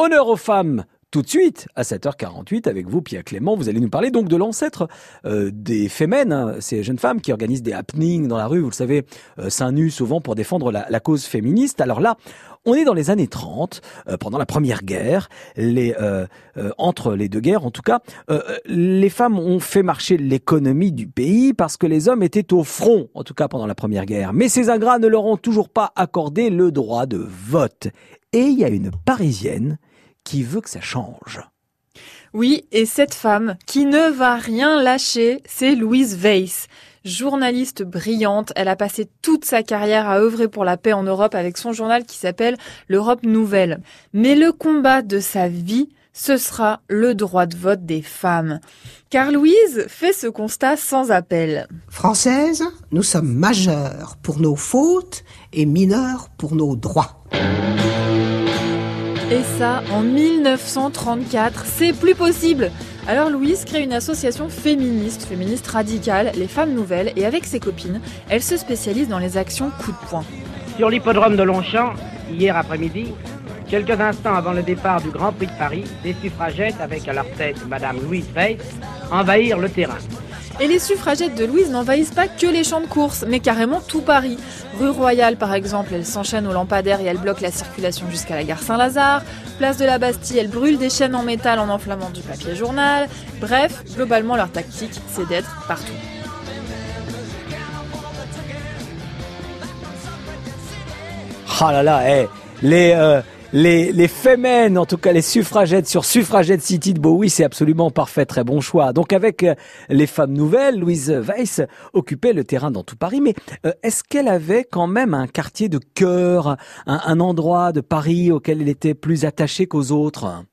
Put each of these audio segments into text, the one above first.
Honneur aux femmes tout de suite, à 7h48, avec vous, Pierre Clément, vous allez nous parler donc de l'ancêtre euh, des fémènes, hein, ces jeunes femmes qui organisent des happenings dans la rue, vous le savez, euh, seins nus souvent pour défendre la, cause féministe. Alors là, on est dans les années 30, euh, pendant la Première Guerre, les, euh, entre les deux guerres en tout cas, les femmes ont fait marcher l'économie du pays parce que les hommes étaient au front, en tout cas pendant la Première Guerre. Mais ces ingrats ne leur ont toujours pas accordé le droit de vote. Et il y a une Parisienne qui veut que ça change? Oui, et cette femme qui ne va rien lâcher, c'est Louise Weiss. Journaliste brillante, elle a passé toute sa carrière à œuvrer pour la paix en Europe avec son journal qui s'appelle L'Europe Nouvelle. Mais le combat de sa vie, ce sera le droit de vote des femmes. Car Louise fait ce constat sans appel. Française, nous sommes majeures pour nos fautes et mineures pour nos droits. Et ça, en 1934, c'est plus possible. Alors Louise crée une association féministe, féministe radicale, les Femmes Nouvelles, et avec ses copines, elle se spécialise dans les actions coup de poing. Sur l'hippodrome de Longchamp, hier après-midi, quelques instants avant le départ du Grand Prix de Paris, des suffragettes, avec à leur tête Madame Louise Weiss, envahirent le terrain. Et les suffragettes de Louise n'envahissent pas que les champs de course, mais carrément tout Paris. Rue Royale, par exemple, elle s'enchaîne aux lampadaires et elle bloque la circulation jusqu'à la gare Saint-Lazare. Place de la Bastille, elle brûle des chaînes en métal en enflammant du papier journal. Bref, globalement, leur tactique, c'est d'être partout. Ah là là, eh, les, euh, les, les femmes, en tout cas les suffragettes sur Suffragette City de Bowie, c'est absolument parfait, très bon choix. Donc avec euh, les femmes nouvelles, Louise Weiss occupait le terrain dans tout Paris, mais euh, est-ce qu'elle avait quand même un quartier de cœur, un endroit de Paris auquel elle était plus attachée qu'aux autres?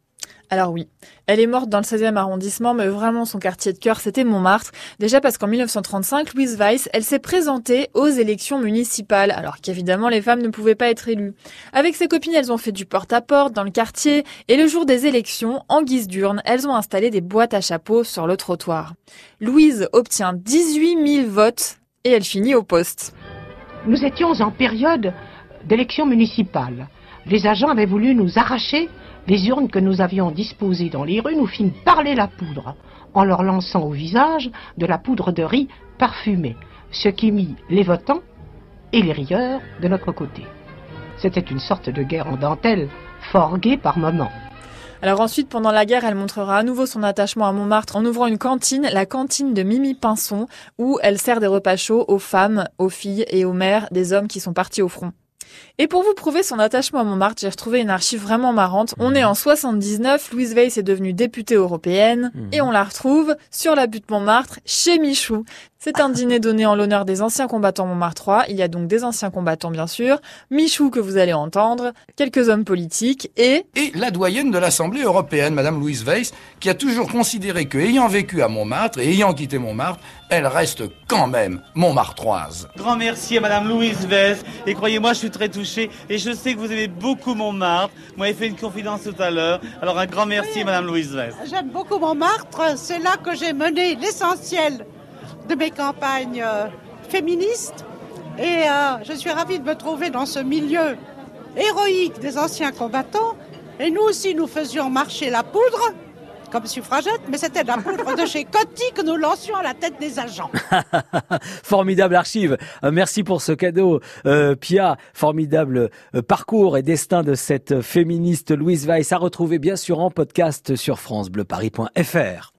Alors oui, elle est morte dans le 16e arrondissement, mais vraiment son quartier de cœur, c'était Montmartre. Déjà parce qu'en 1935, Louise Weiss, elle s'est présentée aux élections municipales, alors qu'évidemment les femmes ne pouvaient pas être élues. Avec ses copines, elles ont fait du porte-à-porte dans le quartier, et le jour des élections, en guise d'urne, elles ont installé des boîtes à chapeaux sur le trottoir. Louise obtient 18 000 votes, et elle finit au poste. Nous étions en période d'élections municipales. Les agents avaient voulu nous arracher les urnes que nous avions disposées dans les rues nous fîmes parler la poudre, en leur lançant au visage de la poudre de riz parfumée, ce qui mit les votants et les rieurs de notre côté. C'était une sorte de guerre en dentelle, fort gaie par moments. Alors ensuite, pendant la guerre, elle montrera à nouveau son attachement à Montmartre en ouvrant une cantine, la cantine de Mimi Pinson, où elle sert des repas chauds aux femmes, aux filles et aux mères des hommes qui sont partis au front. Et pour vous prouver son attachement à Montmartre, j'ai retrouvé une archive vraiment marrante. On est en 79, Louise Weiss est devenue députée européenne mhm. et on la retrouve sur la butte Montmartre chez Michou. C'est un dîner donné en l'honneur des anciens combattants Montmartrois. Il y a donc des anciens combattants, bien sûr. Michou, que vous allez entendre, quelques hommes politiques et... Et la doyenne de l'Assemblée européenne, Madame Louise Weiss, qui a toujours considéré que, ayant vécu à Montmartre et ayant quitté Montmartre, elle reste quand même Montmartroise. Grand merci à Madame Louise Weiss. Et croyez-moi, je suis très touché. Et je sais que vous aimez beaucoup Montmartre. Vous m'avez fait une confidence tout à l'heure. Alors un grand merci, Madame Louise Weiss. J'aime beaucoup Montmartre. C'est là que j'ai mené l'essentiel de mes campagnes euh, féministes. Et euh, je suis ravie de me trouver dans ce milieu héroïque des anciens combattants. Et nous aussi, nous faisions marcher la poudre comme suffragette, mais c'était de la poudre de chez Coty que nous lancions à la tête des agents. Formidable archive. Euh, merci pour ce cadeau, Pia. Formidable parcours et destin de cette féministe Louise Weiss à retrouver bien sûr en podcast sur francebleuparis.fr.